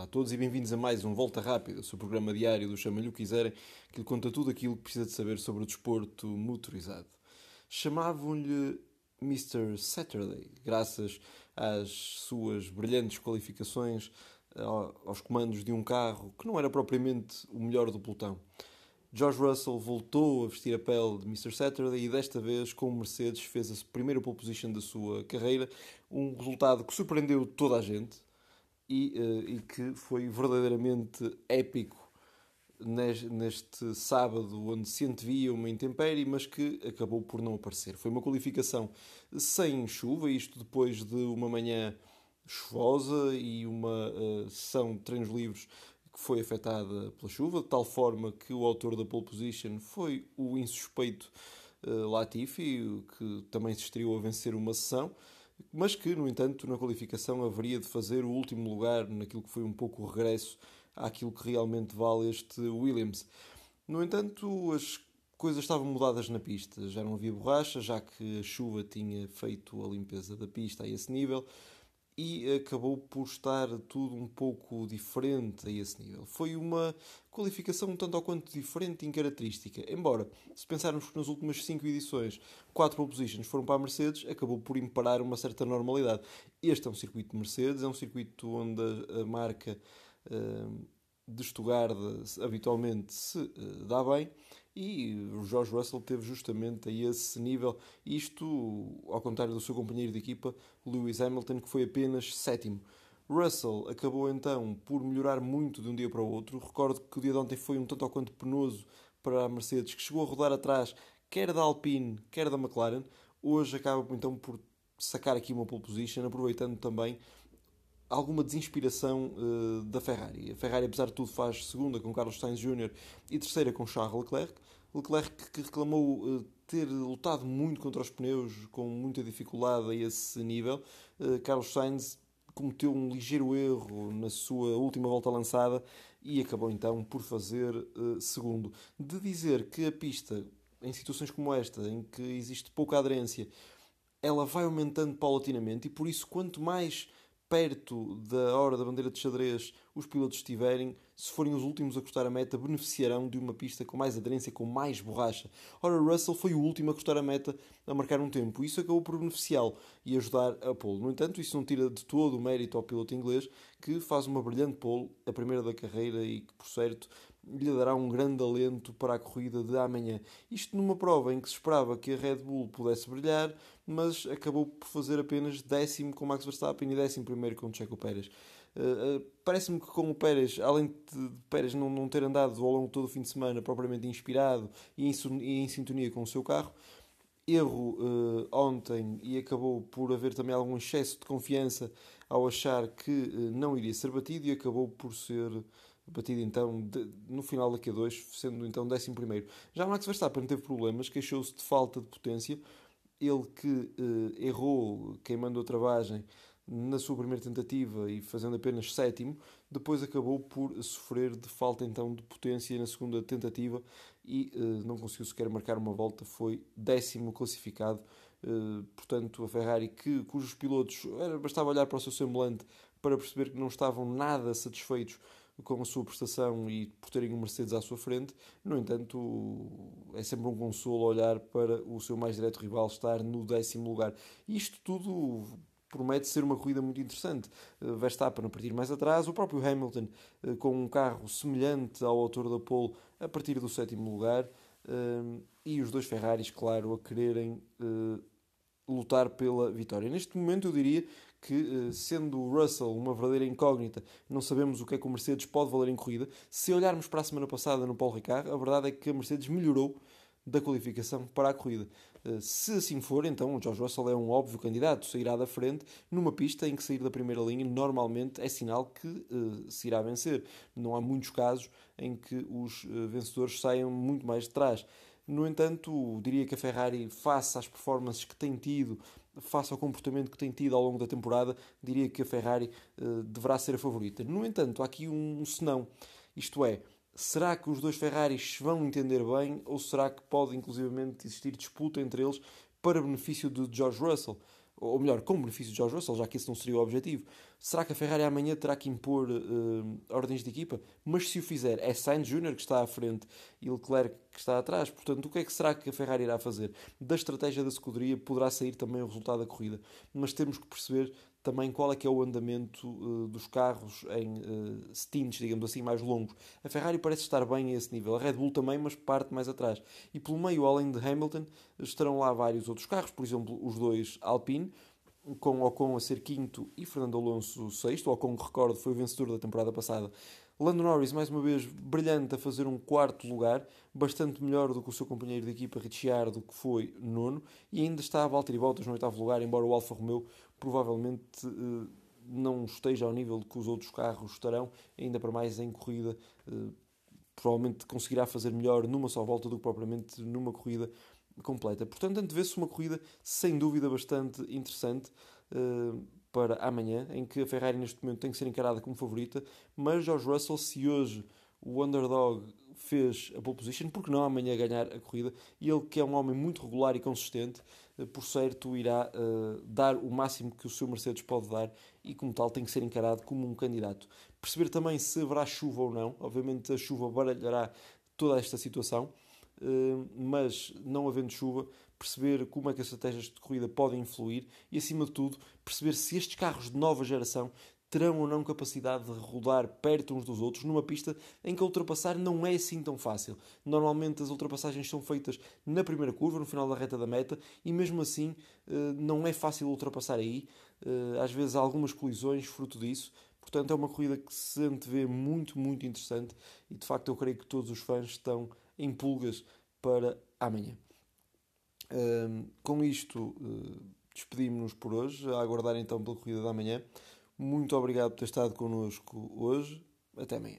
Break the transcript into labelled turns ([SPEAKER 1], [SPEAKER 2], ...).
[SPEAKER 1] Olá a todos e bem-vindos a mais um Volta Rápida, o seu programa diário do Chama-lhe o quiserem, que lhe conta tudo aquilo que precisa de saber sobre o desporto motorizado. Chamavam-lhe Mr. Saturday, graças às suas brilhantes qualificações aos comandos de um carro que não era propriamente o melhor do pelotão. George Russell voltou a vestir a pele de Mr. Saturday e desta vez com o Mercedes fez a primeira pole position da sua carreira, um resultado que surpreendeu toda a gente, e, uh, e que foi verdadeiramente épico neste sábado, onde se antevia uma intempérie, mas que acabou por não aparecer. Foi uma qualificação sem chuva, isto depois de uma manhã chuvosa e uma uh, sessão de treinos livres que foi afetada pela chuva, de tal forma que o autor da pole position foi o insuspeito uh, Latifi, que também se estreou a vencer uma sessão mas que, no entanto, na qualificação haveria de fazer o último lugar naquilo que foi um pouco o regresso àquilo que realmente vale este Williams. No entanto, as coisas estavam mudadas na pista, já não havia borracha, já que a chuva tinha feito a limpeza da pista a esse nível e acabou por estar tudo um pouco diferente a esse nível. Foi uma qualificação um tanto ou quanto diferente em característica. Embora, se pensarmos que nas últimas 5 edições 4 pole foram para a Mercedes, acabou por imparar uma certa normalidade. Este é um circuito de Mercedes, é um circuito onde a marca uh, de Stuttgart habitualmente se uh, dá bem e o George Russell teve justamente a esse nível. Isto, ao contrário do seu companheiro de equipa, Lewis Hamilton, que foi apenas sétimo. Russell acabou então por melhorar muito de um dia para o outro. Recordo que o dia de ontem foi um tanto ou quanto penoso para a Mercedes, que chegou a rodar atrás, quer da Alpine, quer da McLaren. Hoje acaba então por sacar aqui uma pole position, aproveitando também alguma desinspiração uh, da Ferrari. A Ferrari, apesar de tudo, faz segunda com Carlos Sainz Jr. e terceira com Charles Leclerc. Leclerc que reclamou uh, ter lutado muito contra os pneus com muita dificuldade a esse nível. Uh, Carlos Sainz cometeu um ligeiro erro na sua última volta lançada e acabou então por fazer segundo. De dizer que a pista, em situações como esta, em que existe pouca aderência, ela vai aumentando paulatinamente e por isso quanto mais perto da hora da bandeira de xadrez os pilotos estiverem, se forem os últimos a cortar a meta, beneficiarão de uma pista com mais aderência, com mais borracha. Ora, Russell foi o último a cortar a meta a marcar um tempo. Isso acabou por beneficiá-lo e ajudar a pole. No entanto, isso não tira de todo o mérito ao piloto inglês, que faz uma brilhante pole, a primeira da carreira e que, por certo, lhe dará um grande alento para a corrida de amanhã. Isto numa prova em que se esperava que a Red Bull pudesse brilhar, mas acabou por fazer apenas décimo com Max Verstappen e décimo primeiro com Checo Pérez. Uh, uh, Parece-me que com o Pérez, além de Pérez não, não ter andado ao longo de todo o fim de semana propriamente inspirado e em, e em sintonia com o seu carro, erro uh, ontem e acabou por haver também algum excesso de confiança ao achar que não iria ser batido e acabou por ser batido então de, no final da Q2, sendo então 11 primeiro. Já Max Verstappen teve problemas, queixou-se de falta de potência, ele que uh, errou queimando a travagem na sua primeira tentativa e fazendo apenas sétimo, depois acabou por sofrer de falta então de potência na segunda tentativa e uh, não conseguiu sequer marcar uma volta, foi décimo classificado. Uh, portanto, a Ferrari, que, cujos pilotos era, bastava olhar para o seu semblante para perceber que não estavam nada satisfeitos com a sua prestação e por terem um Mercedes à sua frente. No entanto, é sempre um consolo olhar para o seu mais direto rival estar no décimo lugar. Isto tudo promete ser uma corrida muito interessante. Eh, Verstappen a partir mais atrás, o próprio Hamilton eh, com um carro semelhante ao autor da pole a partir do sétimo lugar eh, e os dois Ferraris, claro, a quererem lutar pela vitória. Neste momento eu diria que, eh, sendo o Russell uma verdadeira incógnita, não sabemos o que é que o Mercedes pode valer em corrida. Se olharmos para a semana passada no Paul Ricard, a verdade é que a Mercedes melhorou da qualificação para a corrida. Eh, se assim for, então o George Russell é um óbvio candidato, sairá da frente numa pista em que sair da primeira linha normalmente é sinal que uh, se irá vencer. Não há muitos casos em que os vencedores saiam muito mais de trás. No entanto, diria que a Ferrari, face às performances que tem tido, face ao comportamento que tem tido ao longo da temporada, diria que a Ferrari uh, deverá ser a favorita. No entanto, há aqui um, senão. Isto é, será que os dois Ferraris vão entender bem ou será que pode inclusivamente existir disputa entre eles para benefício de George Russell? Ou melhor, com benefício de George Russell, já que esse não seria o objetivo. Será que a Ferrari amanhã terá que impor uh, ordens de equipa? Mas se o fizer, é Sainz Jr. que está à frente e Leclerc que está atrás. Portanto, o que é que será que a Ferrari irá fazer? Da estratégia da escuderia poderá sair também o resultado da corrida. Mas temos que perceber também qual é que é o andamento uh, dos carros em uh, stints, digamos assim, mais longos. A Ferrari parece estar bem a esse nível. A Red Bull também, mas parte mais atrás. E pelo meio, além de Hamilton, estarão lá vários outros carros. Por exemplo, os dois Alpine, com Ocon a ser quinto e Fernando Alonso sexto. Ocon, recordo, foi o vencedor da temporada passada. Lando Norris, mais uma vez, brilhante a fazer um quarto lugar, bastante melhor do que o seu companheiro de equipa Ricciardo, que foi nono, e ainda está a Valtteri Bottas no oitavo lugar, embora o Alfa Romeo provavelmente eh, não esteja ao nível que os outros carros estarão, ainda para mais em corrida. Eh, provavelmente conseguirá fazer melhor numa só volta do que propriamente numa corrida completa. Portanto, antevê-se uma corrida sem dúvida bastante interessante uh, para amanhã, em que a Ferrari neste momento tem que ser encarada como favorita, mas George Russell, se hoje o underdog fez a pole position, porque não amanhã ganhar a corrida, e ele que é um homem muito regular e consistente, por certo irá uh, dar o máximo que o seu Mercedes pode dar e como tal tem que ser encarado como um candidato. Perceber também se haverá chuva ou não, obviamente a chuva baralhará toda esta situação, eh, mas não havendo chuva, perceber como é que as estratégias de corrida podem influir e, acima de tudo, perceber se estes carros de nova geração terão ou não capacidade de rodar perto uns dos outros numa pista em que a ultrapassar não é assim tão fácil. Normalmente as ultrapassagens são feitas na primeira curva, no final da reta da meta, e mesmo assim eh, não é fácil ultrapassar aí. Eh, às vezes há algumas colisões fruto disso. Portanto, é uma corrida que se antevê muito, muito interessante e de facto eu creio que todos os fãs estão em pulgas para amanhã. com isto, uh, despedimos-nos por hoje, a aguardar então pela corrida da manhã. Muito obrigado por ter estado connosco hoje. Até amanhã.